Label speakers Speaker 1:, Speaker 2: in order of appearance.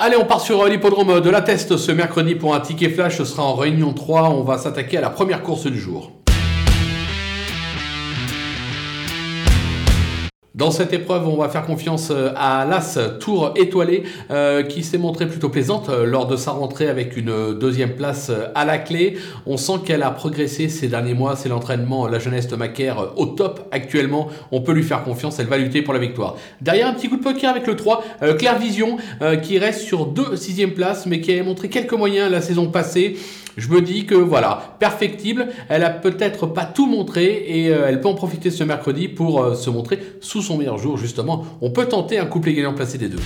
Speaker 1: Allez, on part sur l'hippodrome de la Teste ce mercredi pour un ticket flash. Ce sera en réunion 3. On va s'attaquer à la première course du jour. Dans cette épreuve, on va faire confiance euh, à l'As Tour étoilé euh, qui s'est montrée plutôt plaisante euh, lors de sa rentrée avec une deuxième place à la clé. On sent qu'elle a progressé ces derniers mois. C'est l'entraînement, la jeunesse de Macaire au top actuellement. On peut lui faire confiance. Elle va lutter pour la victoire. Derrière, un petit coup de poker avec le 3, Claire Vision qui reste sur deux sixième places mais qui a montré quelques moyens la saison passée. Je me dis que voilà, perfectible. Elle a peut-être pas tout montré et elle peut en profiter ce mercredi pour se montrer sous son meilleur jour, justement, on peut tenter un couplet gagnant placé des deux.